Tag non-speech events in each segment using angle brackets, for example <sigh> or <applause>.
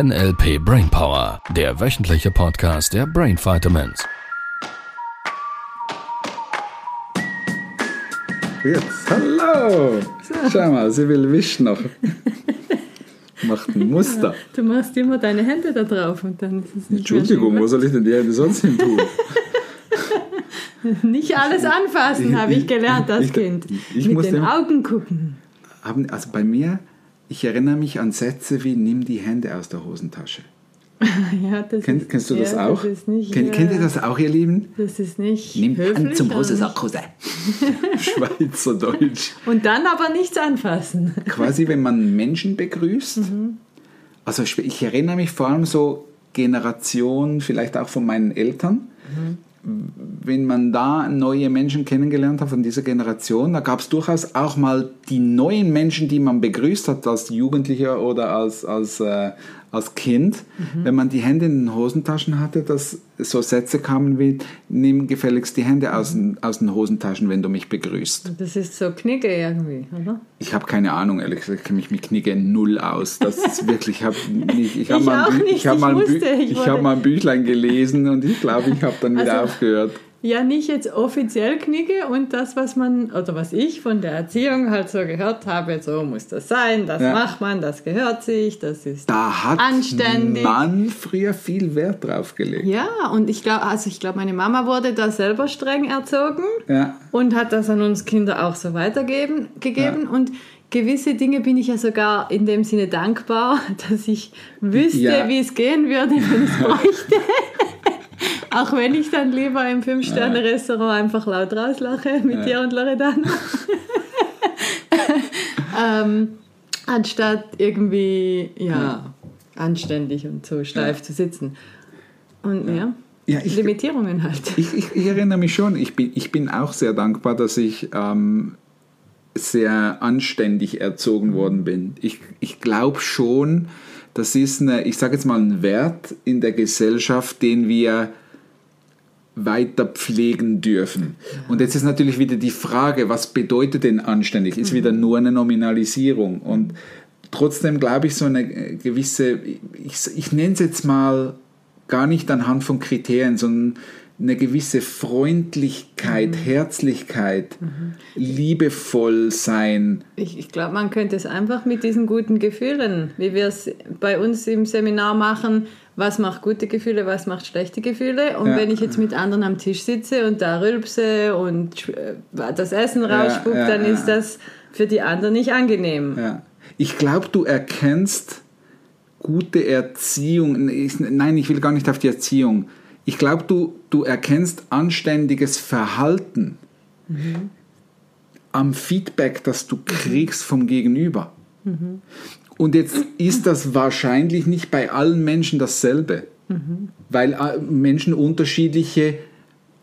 NLP Brainpower, der wöchentliche Podcast der Brain Vitamins. Jetzt, hallo! Schau mal, sie will wischen noch. Macht ein Muster. <laughs> Du machst immer deine Hände da drauf und dann ist es nicht Entschuldigung, wo soll ich denn die Hände sonst hin tun? <laughs> Nicht alles anfassen, habe ich gelernt als ich- Kind. ich Mit muss den Augen gucken. Haben, also bei mir, ich erinnere mich an Sätze wie nimm die Hände aus der Hosentasche. <laughs> Ja, das Kenn, ist, kennst du das ja, auch? Das ist nicht, Kennt, äh, kennt ihr das auch, ihr Lieben? Das ist nicht Nimm. Hand zum Hosensackose. <laughs> Schweizerdeutsch. Und dann aber nichts anfassen. Quasi, wenn man Menschen begrüßt. Mhm. Also ich, ich erinnere mich vor allem so Generationen, vielleicht auch von meinen Eltern. Mhm. Wenn man da neue Menschen kennengelernt hat von dieser Generation, da gab es durchaus auch mal die neuen Menschen, die man begrüßt hat als Jugendlicher oder als, als, äh, als Kind. Mhm. Wenn man die Hände in den Hosentaschen hatte, dass so Sätze kamen wie, nimm gefälligst die Hände aus, den- aus den Hosentaschen, wenn du mich begrüßt. Das ist so Knicke irgendwie, oder? Ich habe keine Ahnung, ehrlich gesagt, ich kenne mich mit Knigge null aus. Das <laughs> ist wirklich, ich habe nicht, ich habe mal, ich hab ich mal, wusste, ich ich hab mal ein Büchlein gelesen und ich glaube, ich habe dann wieder Also- aufgehört. Ja, nicht jetzt offiziell Knicke und das, was man, oder was ich von der Erziehung halt so gehört habe, so muss das sein, das Ja. macht man, das gehört sich, das ist Da hat Anständig. man früher viel Wert drauf gelegt. Ja, und ich glaube, also ich glaube, meine Mama wurde da selber streng erzogen Ja. und hat das an uns Kinder auch so weitergegeben gegeben und gewisse Dinge bin ich ja sogar in dem Sinne dankbar, <laughs> dass ich wüsste, Ja. wie es gehen würde, wenn ich es bräuchte. <laughs> auch wenn ich dann lieber im Fünf-Sterne-Restaurant einfach laut rauslache mit dir und Loredana. <laughs> ähm, anstatt irgendwie, ja, anständig und so steif zu sitzen. Und ja, Ja, ich- Limitierungen halt. Ich, ich, ich erinnere mich schon, ich bin, ich bin auch sehr dankbar, dass ich ähm, sehr anständig erzogen worden bin. Ich, ich glaube schon, das ist eine, ich sage jetzt mal, ein Wert in der Gesellschaft, den wir weiter pflegen dürfen. Und jetzt ist natürlich wieder die Frage, was bedeutet denn anständig? Ist wieder nur eine Nominalisierung. Und trotzdem glaube ich, so eine gewisse, ich, ich nenne es jetzt mal gar nicht anhand von Kriterien, sondern eine gewisse Freundlichkeit, Herzlichkeit, liebevoll sein. Ich, ich glaube, man könnte es einfach mit diesen guten Gefühlen, wie wir es bei uns im Seminar machen, was macht gute Gefühle, was macht schlechte Gefühle. Und Ja. wenn ich jetzt mit anderen am Tisch sitze und da rülpse und äh, das Essen rausspuckt, ja, dann ja. ist das für die anderen nicht angenehm. Ich glaube, du erkennst gute Erziehung. Nein, ich will gar nicht auf die Erziehung. Ich glaube, du, du erkennst anständiges Verhalten am Feedback, das du kriegst vom Gegenüber. Und jetzt ist das wahrscheinlich nicht bei allen Menschen dasselbe, weil äh, Menschen unterschiedliche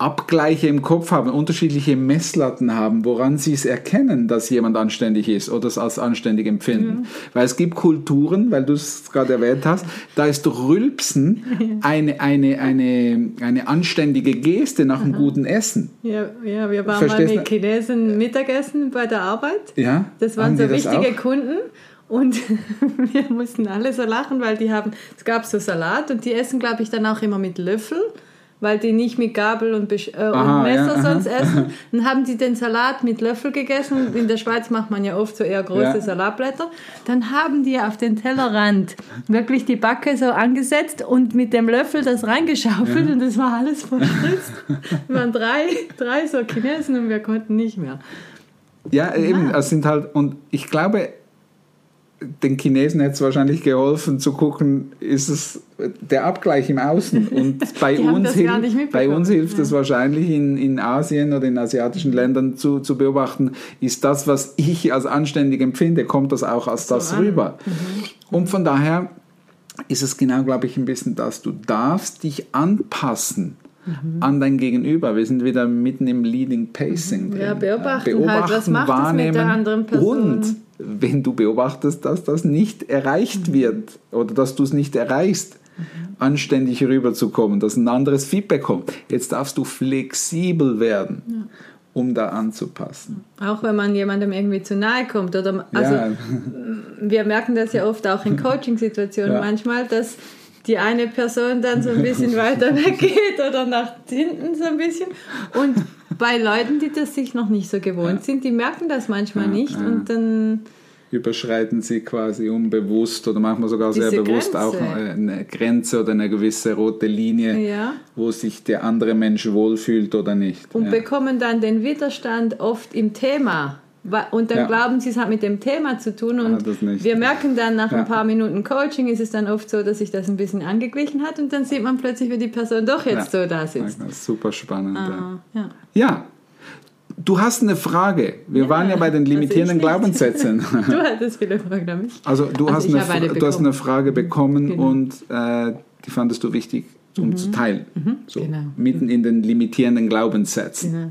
Abgleiche im Kopf haben, unterschiedliche Messlatten haben, woran sie es erkennen, dass jemand anständig ist oder es als anständig empfinden. Weil es gibt Kulturen, weil du es gerade erwähnt hast, da ist Rülpsen <laughs> eine, eine, eine, eine anständige Geste nach einem guten Essen. Ja, ja wir waren Verstehst mal mit? Chinesen Mittagessen bei der Arbeit. Ja? Das waren so das wichtige auch? Kunden und <laughs> wir mussten alle so lachen, weil die haben, es gab so Salat und die essen, glaube ich, dann auch immer mit Löffel, weil die nicht mit Gabel und, Besch äh, Aha, und Messer ja, sonst <laughs> essen. Dann haben die den Salat mit Löffel gegessen. In der Schweiz macht man ja oft so eher große Ja. Salatblätter. Dann haben die auf den Tellerrand wirklich die Backe so angesetzt und mit dem Löffel das reingeschaufelt und das war alles verspritzt. Wir waren drei, drei so Chinesen und wir konnten nicht mehr. Ja, eben, es sind halt, und ich glaube, den Chinesen hätte es wahrscheinlich geholfen zu gucken, ist es der Abgleich im Außen. <laughs> Und bei uns, bei uns hilft Ja. es wahrscheinlich in, in Asien oder in asiatischen Ländern zu, zu beobachten, ist das, was ich als anständig empfinde, kommt das auch als das an. rüber. Und von daher ist es genau, glaube ich, ein bisschen das, du darfst dich anpassen. An dein Gegenüber. Wir sind wieder mitten im Leading Pacing. Ja, drin. beobachten halt, was macht es mit der anderen Person? Und wenn du beobachtest, dass das nicht erreicht wird oder dass du es nicht erreichst, anständig rüberzukommen, dass ein anderes Feedback kommt. Jetzt darfst du flexibel werden. um da anzupassen. Auch wenn man jemandem irgendwie zu nahe kommt. Oder, also, ja, <laughs> Wir merken das ja oft auch in <laughs> Coaching-Situationen Ja. manchmal, dass die eine Person dann so ein bisschen weiter <laughs> weggeht oder nach hinten so ein bisschen. Und bei Leuten, die das sich noch nicht so gewohnt sind, die merken das manchmal Ja, nicht ja. und dann überschreiten sie quasi unbewusst oder manchmal sogar sehr bewusst Grenze. auch eine Grenze oder eine gewisse rote Linie, Ja. wo sich der andere Mensch wohlfühlt oder nicht. und ja. bekommen dann den Widerstand oft im Thema. Und dann Ja. glauben sie, es hat mit dem Thema zu tun. Und Ah, das nicht. wir merken dann nach Ja. ein paar Minuten Coaching ist es dann oft so, dass sich das ein bisschen angeglichen hat und dann sieht man plötzlich, wie die Person doch jetzt Ja. so da sitzt. Das ist super spannend. ja. Ah, ja. Ja, du hast eine Frage. Wir waren ja bei den also limitierenden nicht. Glaubenssätzen. <laughs> Du hattest viele Fragen an mich. Also du, Also hast, eine, eine du hast eine Frage bekommen Genau. und äh, die fandest du wichtig, um zu teilen. So, genau. Mitten in den limitierenden Glaubenssätzen. Ja.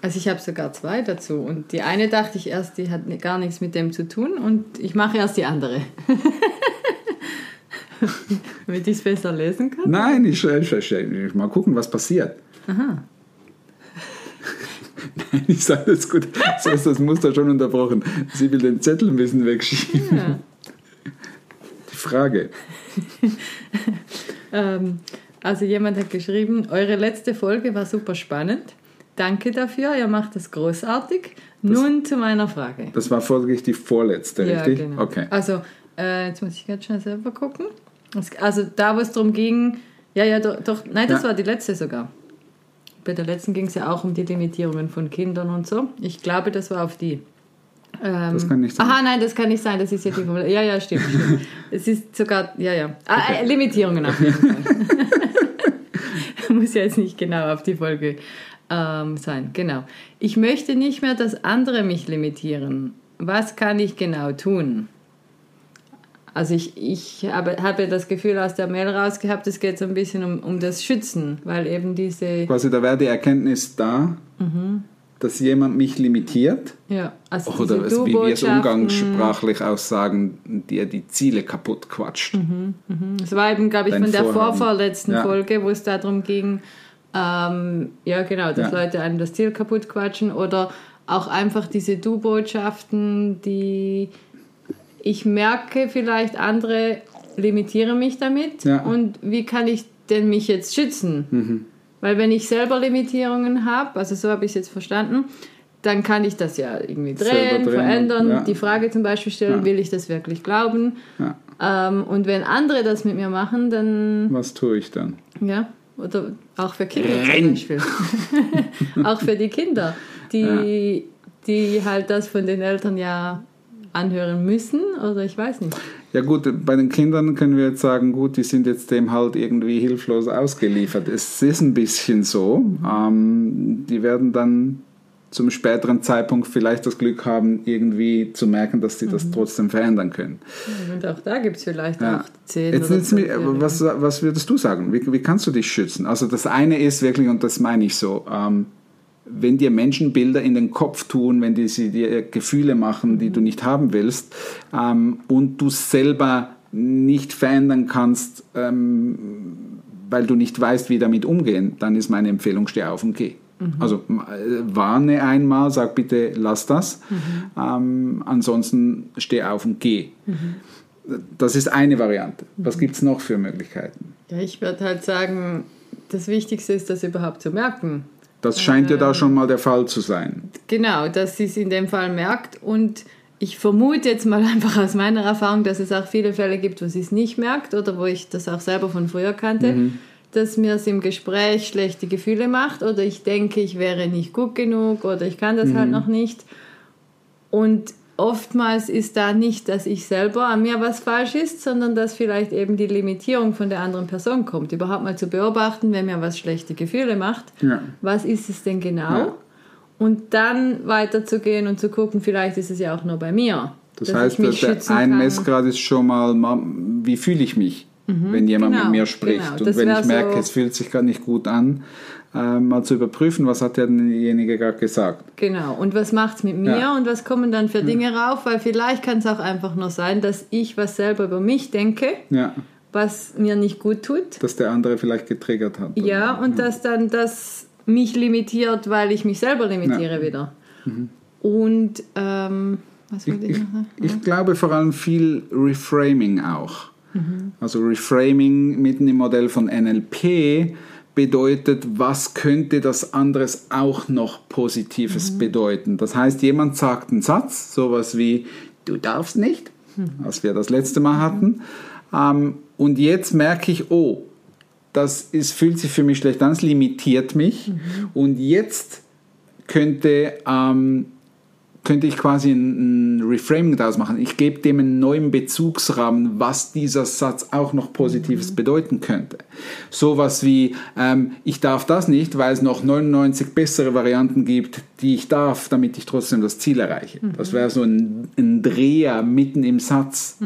Also ich habe sogar zwei dazu. Und die eine dachte ich erst, die hat gar nichts mit dem zu tun. Und ich mache erst die andere. <laughs> Damit ich es besser lesen kann. Nein, ich, ich, ich, ich mal gucken, was passiert. Aha. <laughs> Nein, ich sage das gut. So ist das Muster schon unterbrochen. Sie will den Zettel ein bisschen wegschieben. Ja. Die Frage. <laughs> Ähm, also jemand hat geschrieben, eure letzte Folge war super spannend. Danke dafür, ihr macht das großartig. Nun zu meiner Frage. Das war folglich die vorletzte, richtig? Ja, genau. Okay. Also, äh, jetzt muss ich ganz schnell selber gucken. Also, da, wo es darum ging, ja, ja, doch, doch nein, das Ja. war die letzte sogar. Bei der letzten ging es ja auch um die Limitierungen von Kindern und so. Ich glaube, das war auf die. Ähm, Das kann nicht sein. Aha, nein, das kann nicht sein, das ist ja die. Ja, ja, stimmt. stimmt. <laughs> es ist sogar, ja, ja. Ah, äh, Limitierungen auf jeden <laughs> Fall. <laughs> Muss ja jetzt nicht genau auf die Folge ähm, sein. Genau. Ich möchte nicht mehr, dass andere mich limitieren. Was kann ich genau tun? Also ich, ich habe, habe das Gefühl aus der Mail rausgehabt, es geht so ein bisschen um, um das Schützen, weil eben diese, Quasi da wäre die Erkenntnis da, dass jemand mich limitiert. ja, also Oder es- wie wir es umgangssprachlich aussagen, die die Ziele kaputt quatscht. Es war eben, glaube ich, Dein von der Vorhaben. vorvorletzten Ja. Folge, wo es darum ging, ähm, ja genau, dass Ja. Leute einem das Ziel kaputt quatschen oder auch einfach diese Du-Botschaften, die ich merke, vielleicht andere limitieren mich damit Ja. und wie kann ich denn mich jetzt schützen? Weil wenn ich selber Limitierungen habe, also so habe ich es jetzt verstanden, dann kann ich das ja irgendwie drehen, drehen, verändern, ja. die Frage zum Beispiel stellen, will ich das wirklich glauben? Ähm, und wenn andere das mit mir machen, dann, Was tue ich dann? ja, oder auch für Kinder Renn! zum Beispiel. <laughs> auch für die Kinder, die, die halt das von den Eltern ja anhören müssen oder ich weiß nicht. Ja gut, bei den Kindern können wir jetzt sagen, gut, die sind jetzt dem halt irgendwie hilflos ausgeliefert. Es ist ein bisschen so. Ähm, die werden dann zum späteren Zeitpunkt vielleicht das Glück haben, irgendwie zu merken, dass sie Mhm. das trotzdem verändern können. Und auch da gibt es vielleicht Ja. auch zehn Jetzt, oder zwölfjährige. was, was würdest du sagen? Wie, wie kannst du dich schützen? Also das eine ist wirklich, und das meine ich so, ähm, wenn dir Menschen Bilder in den Kopf tun, wenn die sie dir Gefühle machen, die du nicht haben willst, ähm, und du selber nicht verändern kannst, ähm, weil du nicht weißt, wie damit umgehen, dann ist meine Empfehlung, steh auf und geh. Also m- äh, warne einmal, sag bitte, lass das. Ähm, ansonsten steh auf und geh. Das ist eine Variante. Was gibt es noch für Möglichkeiten? Ja, ich würde halt sagen, das Wichtigste ist, das überhaupt zu merken. Das scheint ja Ähm. da schon mal der Fall zu sein. Genau, dass sie es in dem Fall merkt und ich vermute jetzt mal <laughs> einfach aus meiner Erfahrung, dass es auch viele Fälle gibt, wo sie es nicht merkt oder wo ich das auch selber von früher kannte, dass mir es im Gespräch schlechte Gefühle macht oder ich denke, ich wäre nicht gut genug oder ich kann das halt noch nicht. Und oftmals ist da nicht, dass ich selber an mir was falsch ist, sondern dass vielleicht eben die Limitierung von der anderen Person kommt. Überhaupt mal zu beobachten, wenn mir was schlechte Gefühle macht, Ja. was ist es denn genau? Ja. Und dann weiterzugehen und zu gucken, vielleicht ist es ja auch nur bei mir. Das dass heißt, mich der, ein. Messgrad ist schon mal, ma- wie fühle ich mich, wenn jemand genau, mit mir spricht. genau. Und wenn ich merke, so- es fühlt sich gar nicht gut an, äh, mal zu überprüfen, was hat derjenige gerade gesagt. Genau. Und was macht es mit mir Ja. und was kommen dann für Dinge rauf? Weil vielleicht kann es auch einfach nur sein, dass ich was selber über mich denke, Ja, was mir nicht gut tut. dass der andere vielleicht getriggert hat. Ja, und dass dann das mich limitiert, weil ich mich selber limitiere wieder. Und ähm, was wollte ich, Ich, noch sagen? ich glaube vor allem viel Reframing auch. Also Reframing mitten im Modell von NLP bedeutet, was könnte das anderes auch noch Positives bedeuten. Das heißt, jemand sagt einen Satz, sowas wie, du darfst nicht, was wir das letzte Mal hatten. Ähm, und jetzt merke ich, oh, das ist, fühlt sich für mich schlecht an, es limitiert mich. Und jetzt könnte, ähm, könnte ich quasi ein, ein Reframing daraus machen. Ich gebe dem einen neuen Bezugsrahmen, was dieser Satz auch noch Positives bedeuten könnte. Sowas wie, ähm, ich darf das nicht, weil es noch 99 bessere Varianten gibt, die ich darf, damit ich trotzdem das Ziel erreiche. Das wäre so ein, ein Dreher mitten im Satz.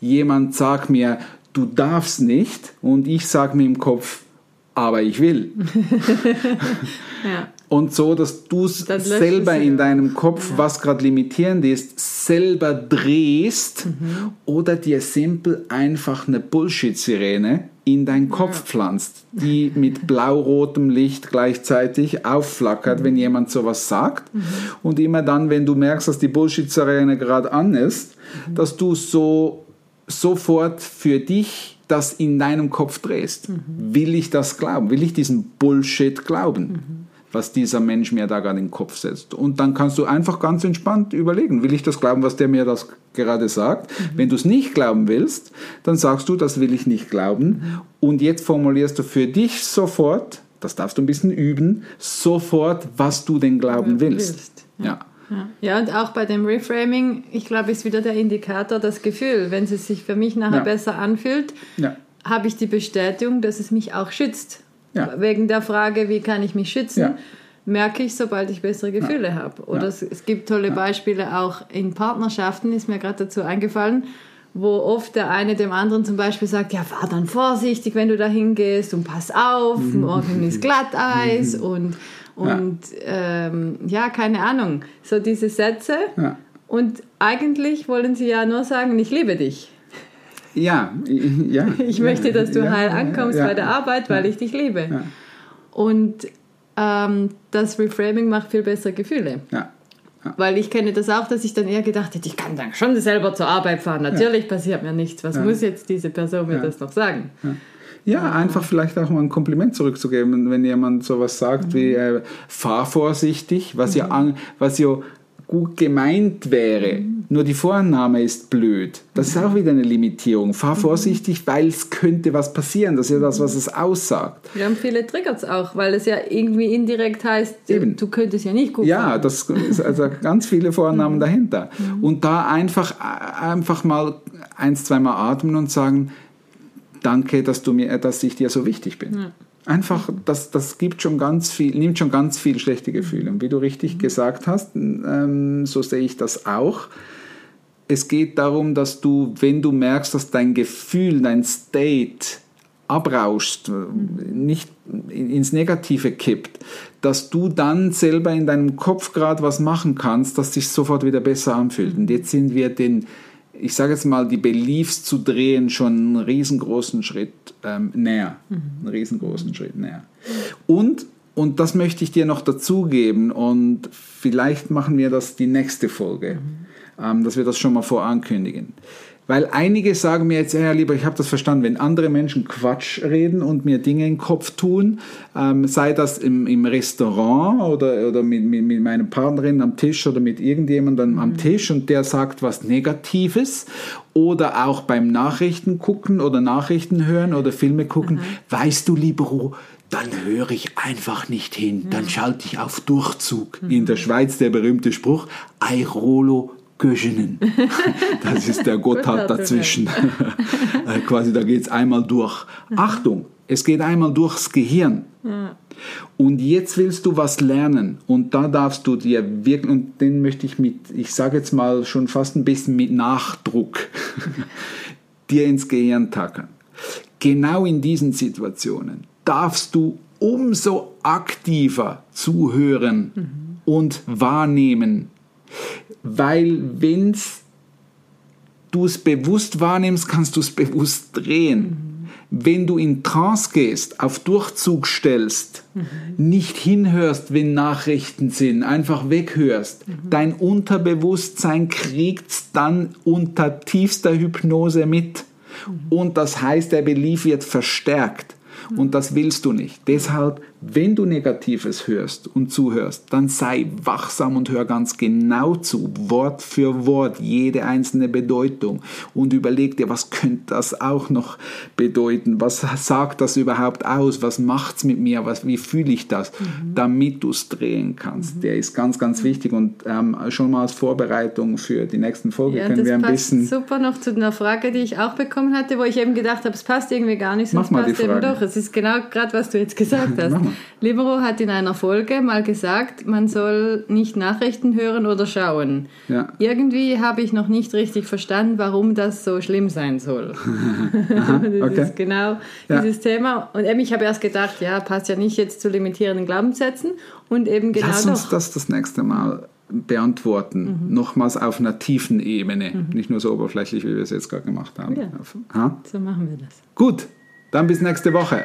Jemand sagt mir, du darfst nicht und ich sage mir im Kopf, aber ich will. <laughs> Ja. Und so, dass du es selber in ja. deinem Kopf, was gerade limitierend ist, selber drehst Mhm. oder dir simpel einfach eine Bullshit-Sirene in deinen Kopf pflanzt, die mit blau-rotem Licht gleichzeitig aufflackert, Mhm. wenn jemand sowas sagt. Und immer dann, wenn du merkst, dass die Bullshit-Sirene gerade an ist, Mhm. dass du so sofort für dich das in deinem Kopf drehst. Will ich das glauben? Will ich diesen Bullshit glauben? was dieser Mensch mir da gerade in den Kopf setzt. Und dann kannst du einfach ganz entspannt überlegen, will ich das glauben, was der mir das gerade sagt? Wenn du es nicht glauben willst, dann sagst du, das will ich nicht glauben. Und jetzt formulierst du für dich sofort, das darfst du ein bisschen üben, sofort, was du denn glauben willst. willst. Ja. Ja. Ja, und auch bei dem Reframing, ich glaube, ist wieder der Indikator das Gefühl. Wenn es sich für mich nachher Ja. besser anfühlt, Ja. habe ich die Bestätigung, dass es mich auch schützt. Ja. Wegen der Frage, wie kann ich mich schützen, Ja. merke ich, sobald ich bessere Gefühle habe. Oder Ja. es, es gibt tolle Beispiele auch in Partnerschaften, ist mir gerade dazu eingefallen, wo oft der eine dem anderen zum Beispiel sagt, ja, fahr dann vorsichtig, wenn du da hingehst und pass auf, Mhm. morgen ist Glatteis und, und ähm, ja, keine Ahnung. So diese Sätze. Ja. Und eigentlich wollen sie ja nur sagen, ich liebe dich. Ja, ja. <laughs> Ich möchte, dass du Ja, heil ja, ankommst ja. bei der Arbeit, weil ich dich liebe. Ja. Und ähm, das Reframing macht viel bessere Gefühle. Ja. Weil ich kenne das auch, dass ich dann eher gedacht hätte, ich kann dann schon selber zur Arbeit fahren. Natürlich passiert mir nichts. Was muss jetzt diese Person mir das noch sagen? Ja, einfach vielleicht auch mal ein Kompliment zurückzugeben, wenn jemand sowas sagt wie äh, fahr vorsichtig, was ja an, was ja gut gemeint wäre. Nur die Vorannahme ist blöd. Das ist auch wieder eine Limitierung. Fahr vorsichtig, weil es könnte was passieren. Das ist ja das, was es aussagt. Wir haben viele Triggers auch, weil es ja irgendwie indirekt heißt, Eben. du könntest ja nicht gut Ja, fahren. das ist also ganz viele Vorannahmen dahinter. Und da einfach, einfach mal eins, zweimal atmen und sagen, danke, dass du mir, dass ich dir so wichtig bin. Einfach, das, das gibt schon ganz viel, nimmt schon ganz viel schlechte Gefühle. Und wie du richtig gesagt hast, ähm, so sehe ich das auch. Es geht darum, dass du, wenn du merkst, dass dein Gefühl, dein State abrauscht, nicht ins Negative kippt, dass du dann selber in deinem Kopf gerade was machen kannst, das sich sofort wieder besser anfühlt. Und jetzt sind wir den, ich sage jetzt mal, die Beliefs zu drehen, schon einen riesengroßen Schritt ähm, näher. Einen riesengroßen Schritt näher. Und, und das möchte ich dir noch dazugeben und vielleicht machen wir das die nächste Folge, ähm, dass wir das schon mal vorankündigen. Weil einige sagen mir jetzt, ja, lieber, ich habe das verstanden, wenn andere Menschen Quatsch reden und mir Dinge in den Kopf tun, ähm, sei das im, im Restaurant oder, oder mit, mit, mit meiner Partnerin am Tisch oder mit irgendjemandem am Tisch und der sagt was Negatives oder auch beim Nachrichten gucken oder Nachrichten hören oder Filme gucken, weißt du, Libero, dann höre ich einfach nicht hin, dann schalte ich auf Durchzug. In der Schweiz der berühmte Spruch, Airolo Göschenen. <laughs> Das ist der Gotthard dazwischen. <laughs> Äh, Quasi, da geht es einmal durch. Achtung, es geht einmal durchs Gehirn. Und jetzt willst du was lernen und da darfst du dir wirklich, und den möchte ich mit, ich sage jetzt mal schon fast ein bisschen mit Nachdruck, <laughs> dir ins Gehirn tackern. Genau in diesen Situationen darfst du umso aktiver zuhören und wahrnehmen, weil wenn du es bewusst wahrnimmst, kannst du es bewusst drehen. wenn du in Trance gehst, auf Durchzug stellst, nicht hinhörst, wenn Nachrichten sind, einfach weghörst, dein Unterbewusstsein kriegt's dann unter tiefster Hypnose mit. Und das heißt, der Belief wird verstärkt. Und das willst du nicht. Deshalb, wenn du Negatives hörst und zuhörst, dann sei wachsam und hör ganz genau zu, Wort für Wort, jede einzelne Bedeutung. Und überleg dir, was könnte das auch noch bedeuten? Was sagt das überhaupt aus? Was macht's mit mir? Was, wie fühle ich das? Mhm. Damit du es drehen kannst. Mhm. Der ist ganz, ganz wichtig. Und ähm, schon mal als Vorbereitung für die nächsten Folge ja, können wir ein bisschen. Super noch zu einer Frage, die ich auch bekommen hatte, wo ich eben gedacht habe, es passt irgendwie gar nicht, sonst Mach mal die passt eben Frage. doch. Es ist genau gerade, was du jetzt gesagt <laughs> hast. Libero hat in einer Folge mal gesagt, man soll nicht Nachrichten hören oder schauen. Ja. Irgendwie habe ich noch nicht richtig verstanden, warum das so schlimm sein soll. <laughs> <laughs> das okay. ist genau Ja. dieses Thema. Und eben, ich habe erst gedacht, ja, passt ja nicht jetzt zu limitierenden Glaubenssätzen. Und eben genau Lass uns doch. das das nächste Mal beantworten. Nochmals auf einer tiefen Ebene. Nicht nur so oberflächlich, wie wir es jetzt gerade gemacht haben. Ja. Ha? So machen wir das. Gut, dann bis nächste Woche.